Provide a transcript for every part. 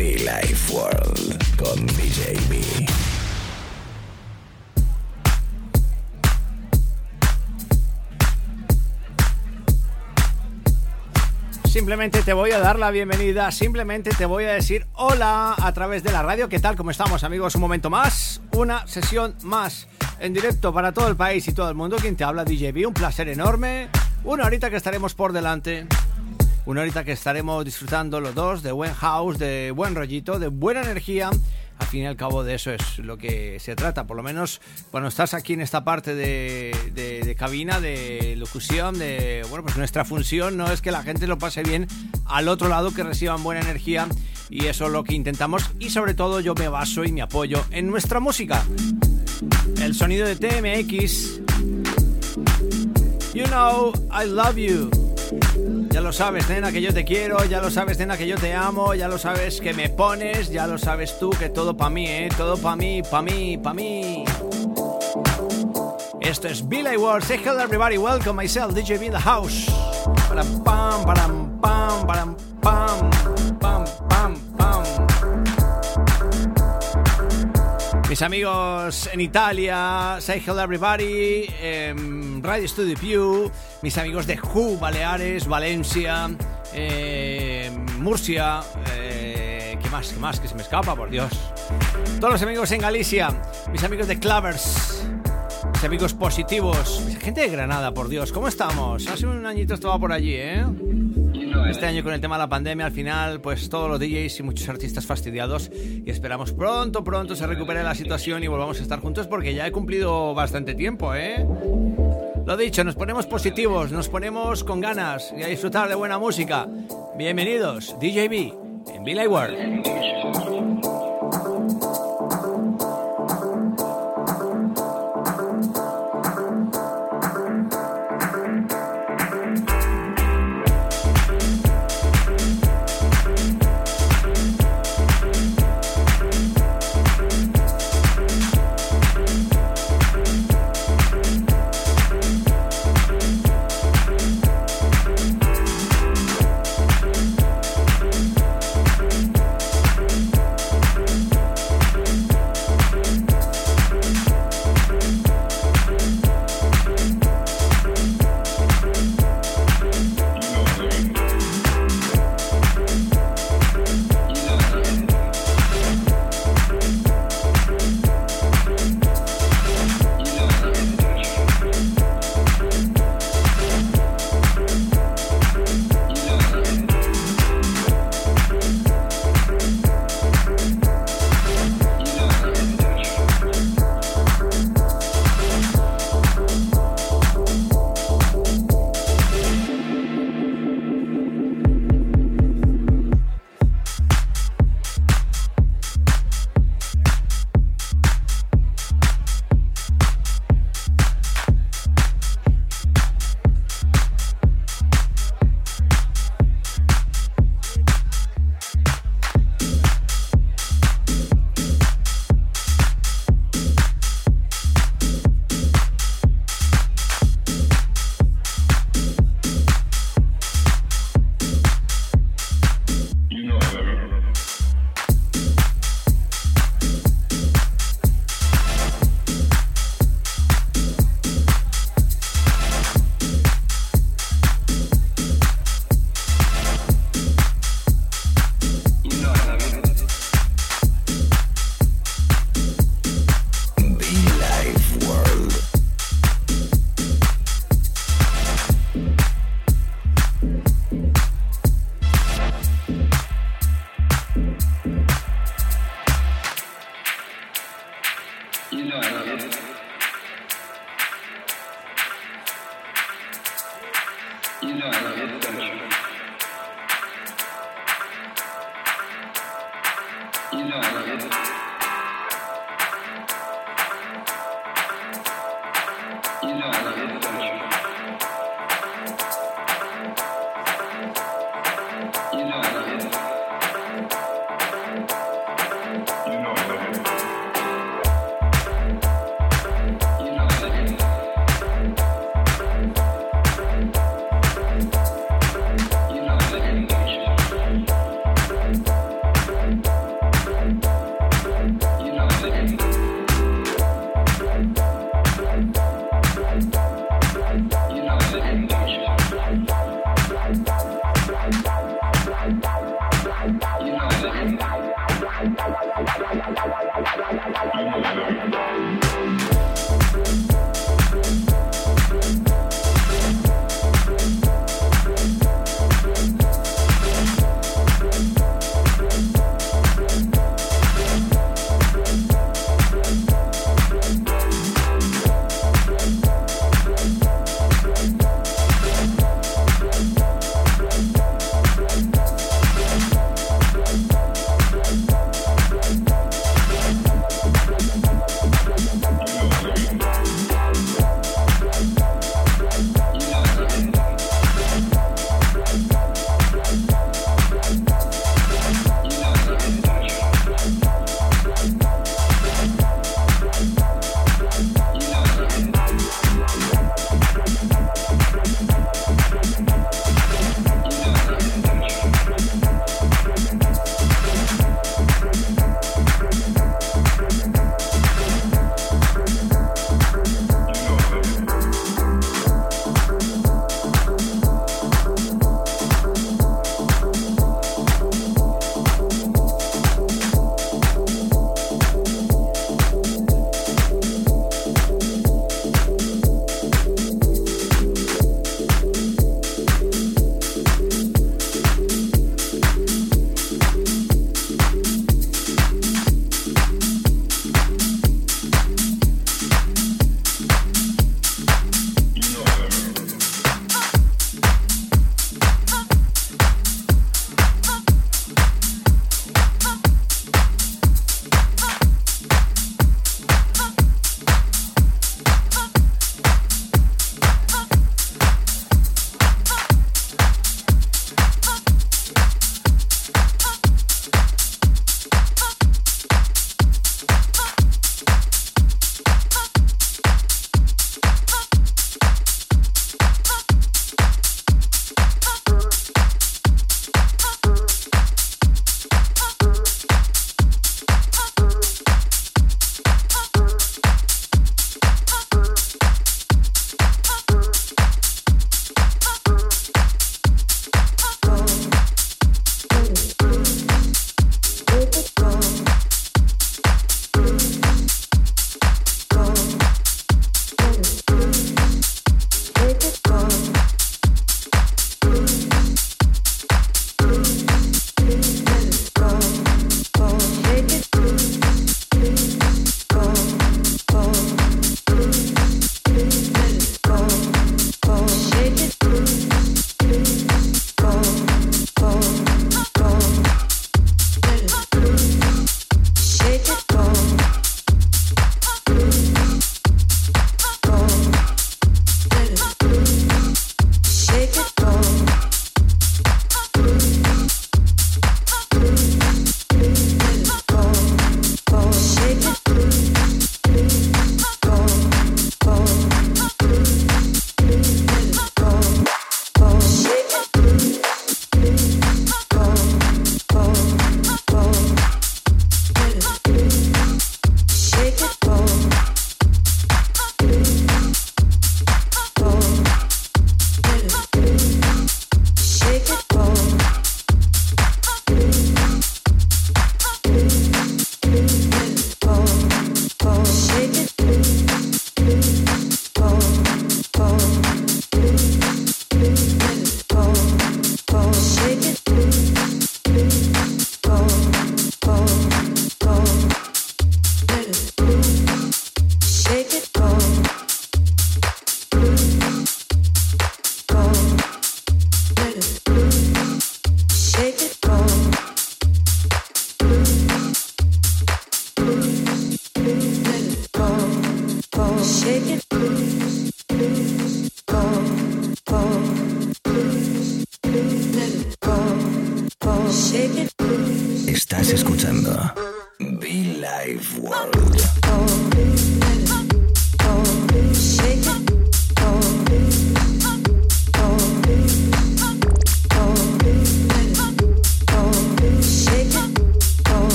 Life World con DJ B. Simplemente te voy a dar la bienvenida, simplemente te voy a decir hola a través de la radio. ¿Qué tal? ¿Cómo estamos amigos? Un momento más, una sesión más en directo para todo el país y todo el mundo. Quien te habla DJB, un placer enorme. Una horita que estaremos por delante. Una horita que estaremos disfrutando los dos de buen house, de buen rollito, de buena energía. Al fin y al cabo de eso es lo que se trata, por lo menos cuando estás aquí en esta parte de, de- cabina, de locución, de... Bueno, pues nuestra función no es que la gente lo pase bien al otro lado, que reciban buena energía y eso es lo que intentamos y sobre todo yo me baso y me apoyo en nuestra música. El sonido de TMX. You know, I love you. Lo sabes, nena, que yo te quiero, ya lo sabes, nena, que yo te amo, ya lo sabes que me pones, ya lo sabes tú que todo pa' mí, ¿eh? Todo pa' mí, pa' mí, pa' mí. Esto es Billy World. Say hello everybody, welcome myself, DJ B the house. Mis amigos en Italia, Say Hello Everybody, em, Radio Studio Pew, mis amigos de Who, Baleares, Valencia, em, Murcia, eh, ¿qué más? ¿Qué más? Que se me escapa, por Dios. Todos los amigos en Galicia, mis amigos de Clavers, mis amigos positivos, gente de Granada, por Dios, ¿cómo estamos? Hace un añito estaba por allí, ¿eh? Este año con el tema de la pandemia, al final, pues todos los DJs y muchos artistas fastidiados y esperamos pronto, pronto se recupere la situación y volvamos a estar juntos porque ya he cumplido bastante tiempo, ¿eh? Lo dicho, nos ponemos positivos, nos ponemos con ganas y a disfrutar de buena música. Bienvenidos, DJB, en Billy World.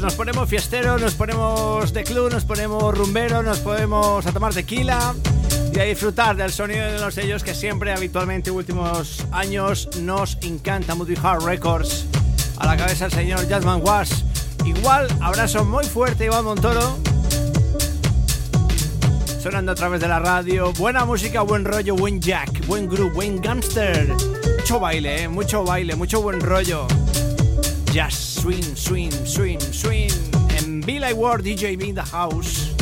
Nos ponemos fiestero, nos ponemos de club, nos ponemos rumbero, nos ponemos a tomar tequila y a disfrutar del sonido de los sellos que siempre, habitualmente, últimos años nos encanta. Moody Hard Records, a la cabeza el señor Jasmine Wash. Igual, abrazo muy fuerte, Iván Montoro. Sonando a través de la radio. Buena música, buen rollo, buen jack, buen groove, buen gangster. Mucho baile, eh, mucho baile, mucho buen rollo. Jazz swing, swing, swing, swing. And Be Like Ward DJ in the house.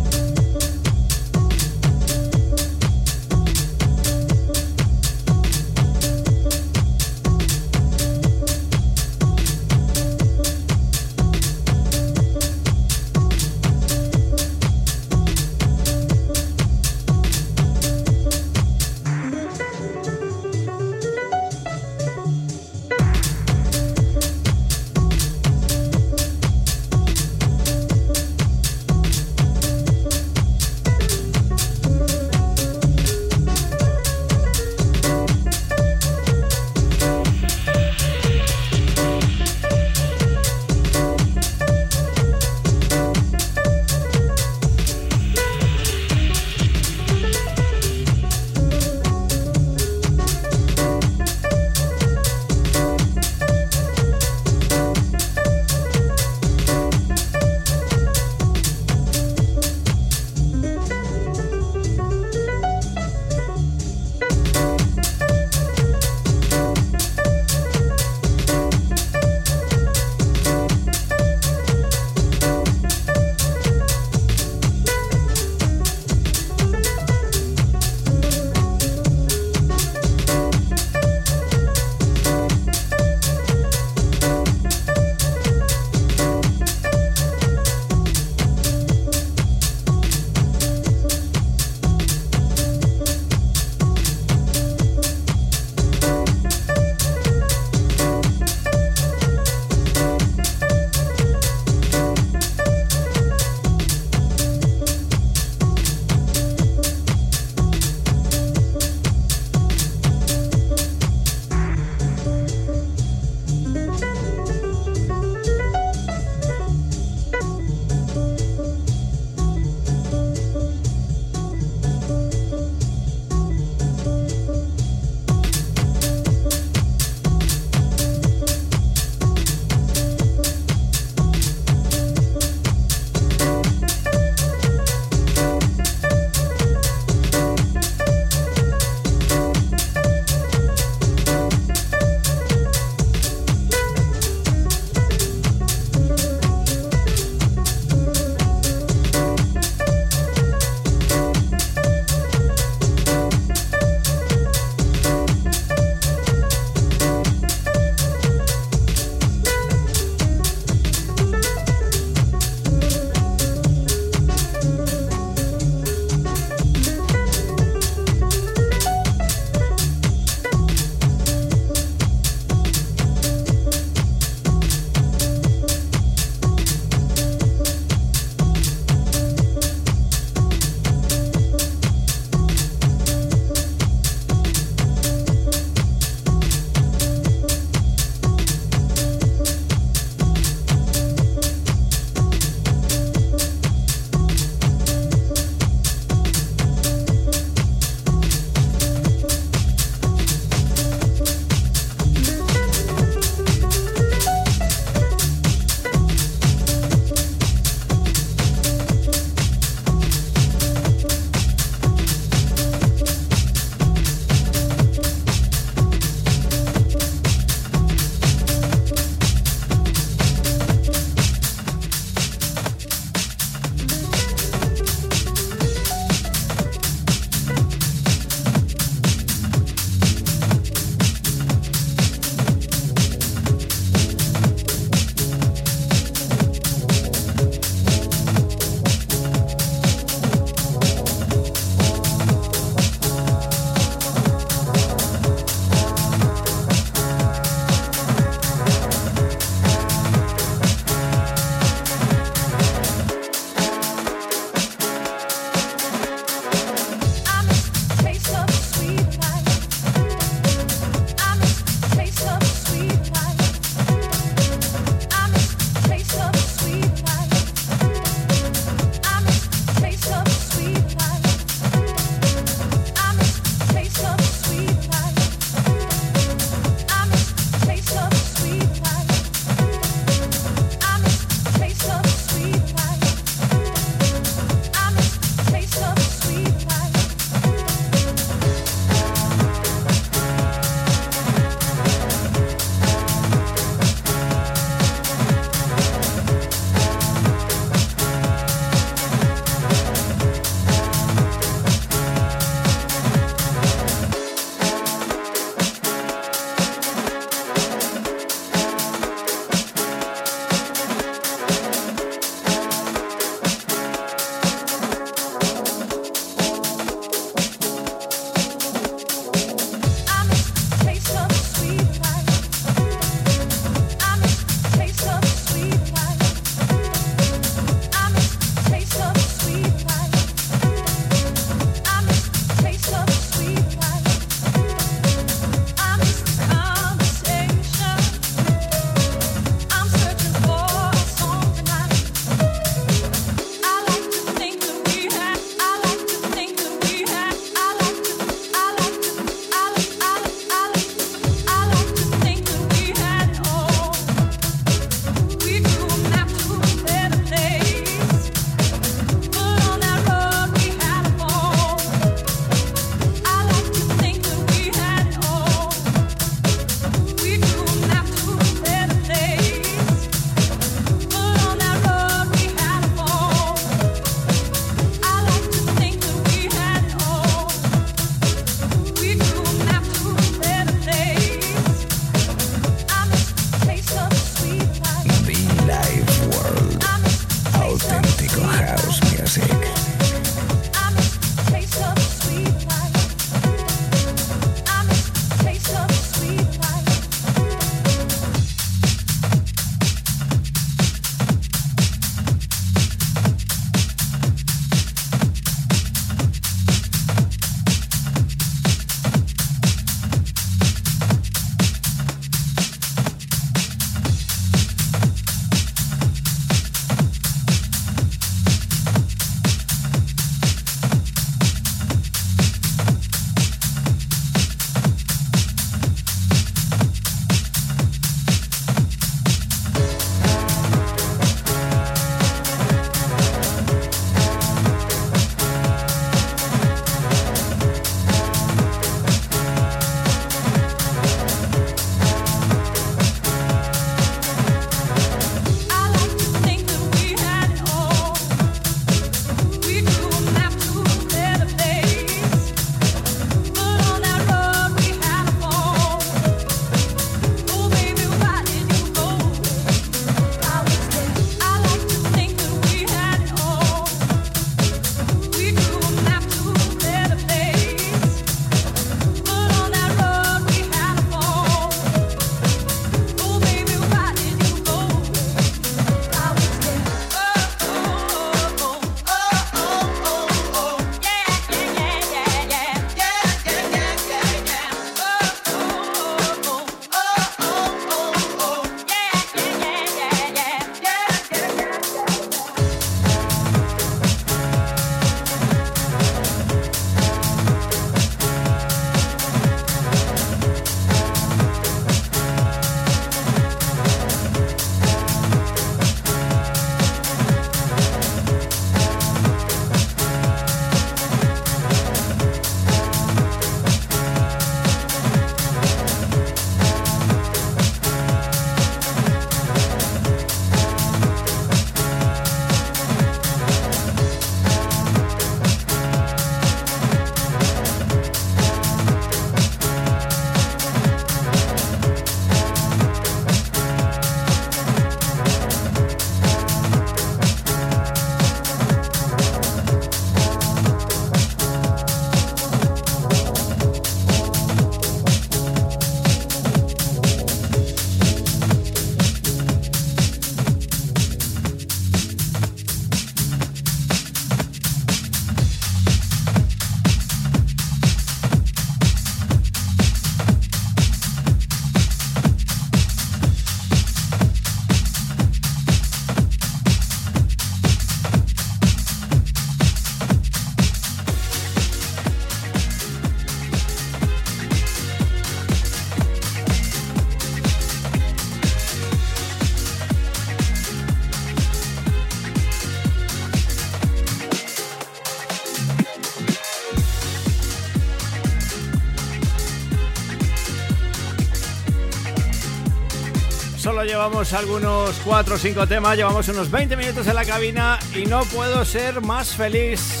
Llevamos algunos 4 o 5 temas, llevamos unos 20 minutos en la cabina y no puedo ser más feliz.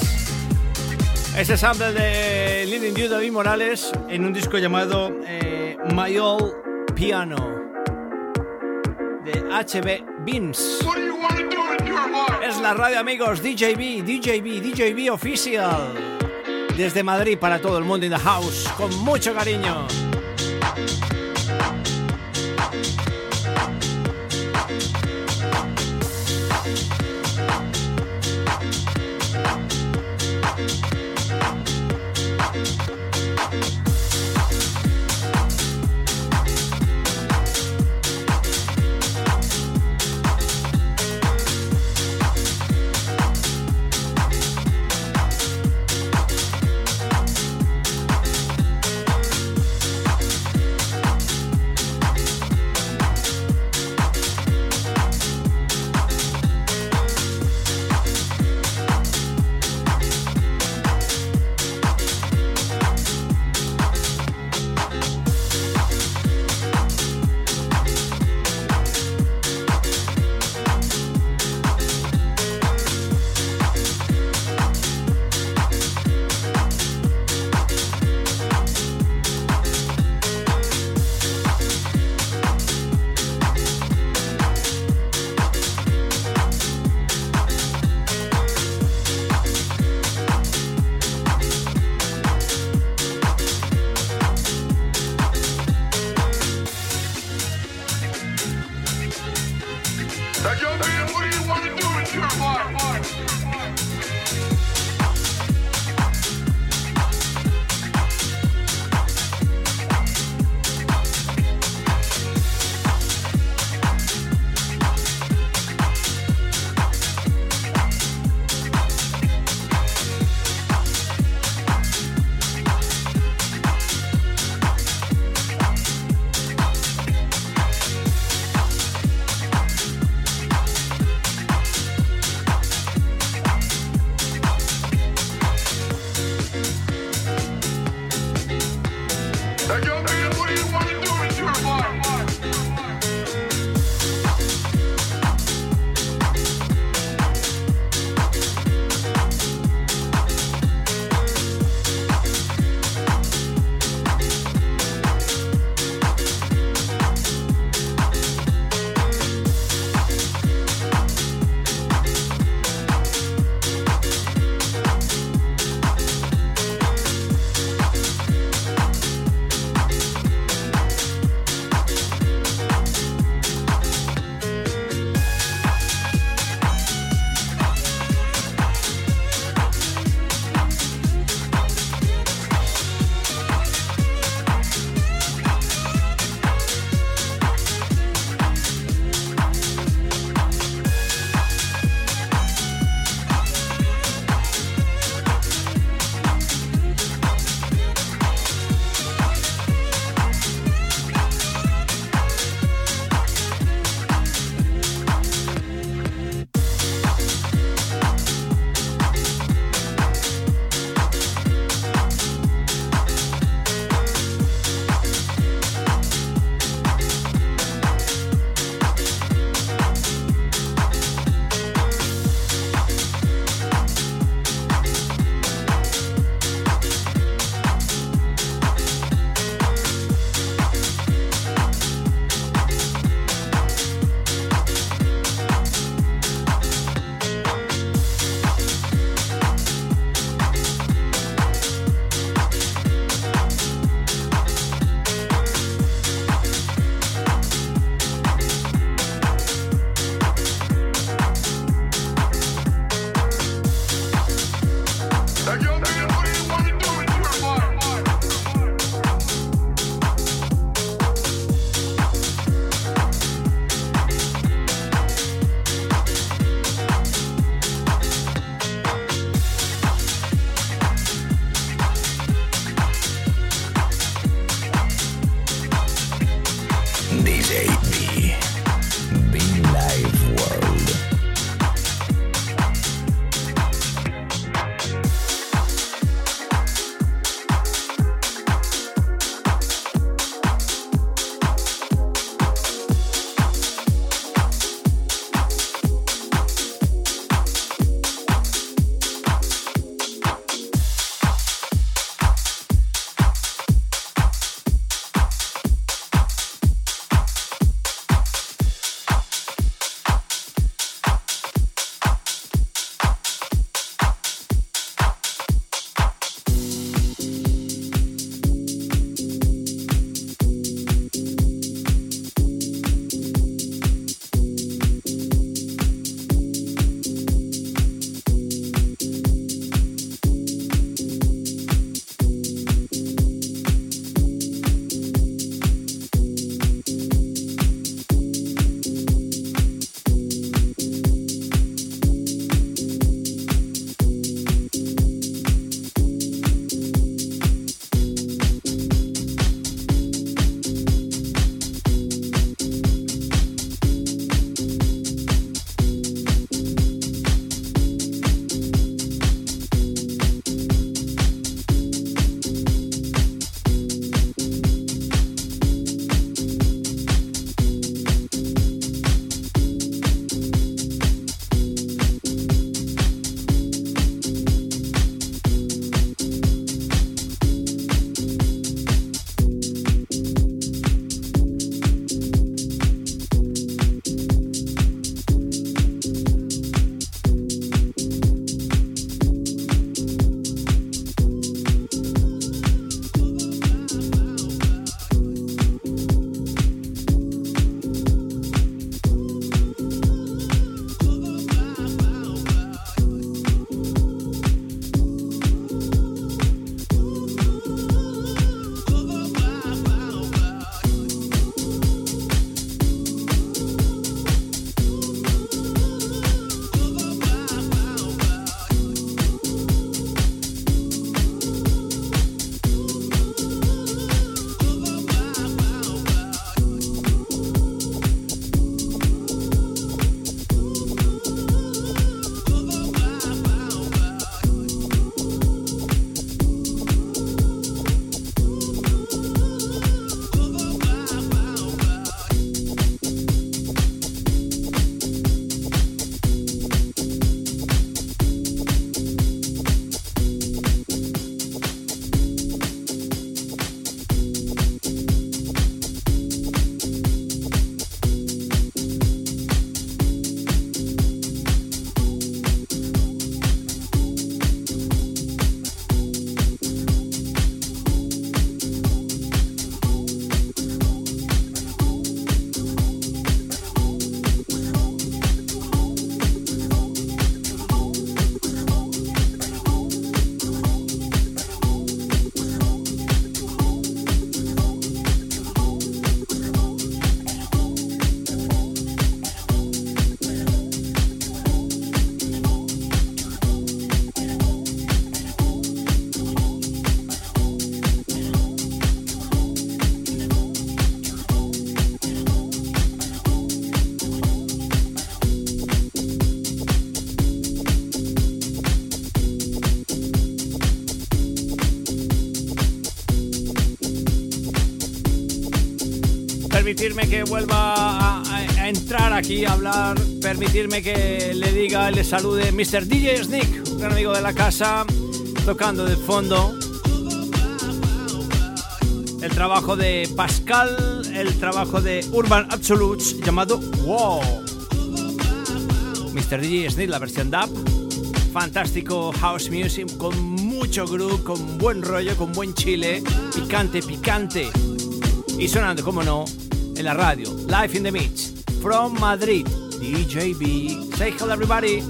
Ese sample de Living You David Morales en un disco llamado eh, My Old Piano de HB Beams. Es la radio amigos DJB, DJB, DJB Official. Desde Madrid para todo el mundo in the house, con mucho cariño. Permitirme que vuelva a, entrar aquí a hablar, permitirme que le diga le salude Mr. DJ Sneak, un gran amigo de la casa, tocando de fondo. El trabajo de Pascal, el trabajo de Urban Absolutes llamado Wow. Mr. DJ Sneak, la versión DAP. Fantástico house music con mucho groove, con buen rollo, con buen chile, picante, picante y sonando, como no, en la radio. Live in the Mix. From Madrid. DJB. Say hello, everybody.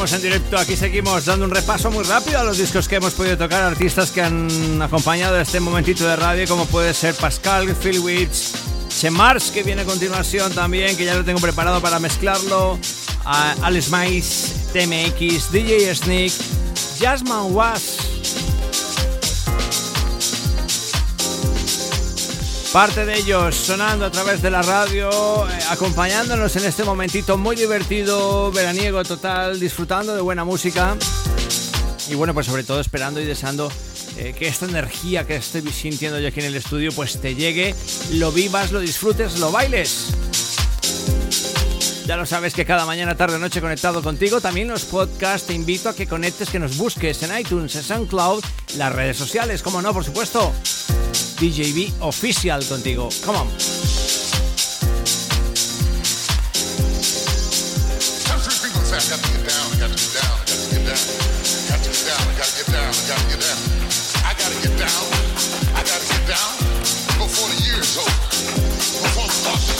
En directo, aquí seguimos dando un repaso muy rápido a los discos que hemos podido tocar, artistas que han acompañado este momentito de radio, como puede ser Pascal, Phil Witch, Chemars, que viene a continuación también, que ya lo tengo preparado para mezclarlo, Alice Mice, TMX, DJ Sneak, Jasmine Was, Parte de ellos sonando a través de la radio, eh, acompañándonos en este momentito muy divertido, veraniego total, disfrutando de buena música. Y bueno, pues sobre todo esperando y deseando eh, que esta energía que estoy sintiendo yo aquí en el estudio pues te llegue, lo vivas, lo disfrutes, lo bailes. Ya lo sabes que cada mañana, tarde, noche conectado contigo. También los podcasts te invito a que conectes, que nos busques en iTunes, en SoundCloud, las redes sociales, como no, por supuesto. DJB Official contigo. Come on. the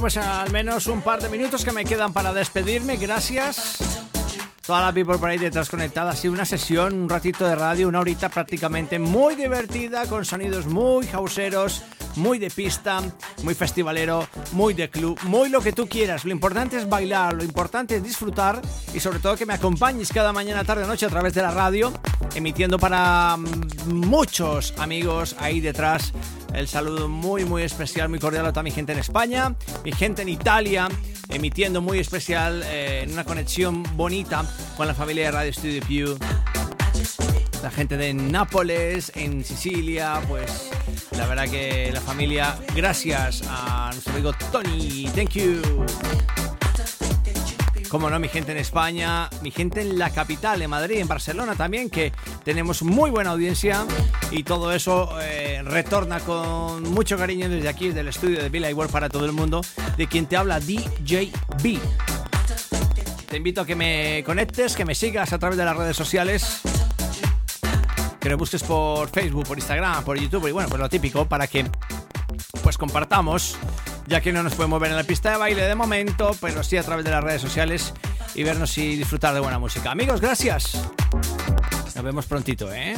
Pues al menos un par de minutos que me quedan para despedirme. Gracias. Toda la people por ahí detrás conectada. Ha sido una sesión, un ratito de radio, una horita prácticamente muy divertida, con sonidos muy hauseros, muy de pista, muy festivalero, muy de club, muy lo que tú quieras. Lo importante es bailar, lo importante es disfrutar y sobre todo que me acompañes cada mañana, tarde o noche a través de la radio, emitiendo para mm, muchos amigos ahí detrás. El saludo muy muy especial, muy cordial a toda mi gente en España, mi gente en Italia, emitiendo muy especial eh, en una conexión bonita con la familia de Radio Studio Pew. La gente de Nápoles, en Sicilia, pues la verdad que la familia, gracias a nuestro amigo Tony, thank you. Como no, mi gente en España, mi gente en la capital, en Madrid, en Barcelona también, que tenemos muy buena audiencia y todo eso eh, retorna con mucho cariño desde aquí, desde el estudio de Villa World para todo el mundo, de quien te habla DJ B. Te invito a que me conectes, que me sigas a través de las redes sociales que lo busques por Facebook, por Instagram, por YouTube y bueno, pues lo típico para que pues compartamos, ya que no nos podemos ver en la pista de baile de momento, pero sí a través de las redes sociales y vernos y disfrutar de buena música. Amigos, gracias. Nos vemos prontito, ¿eh?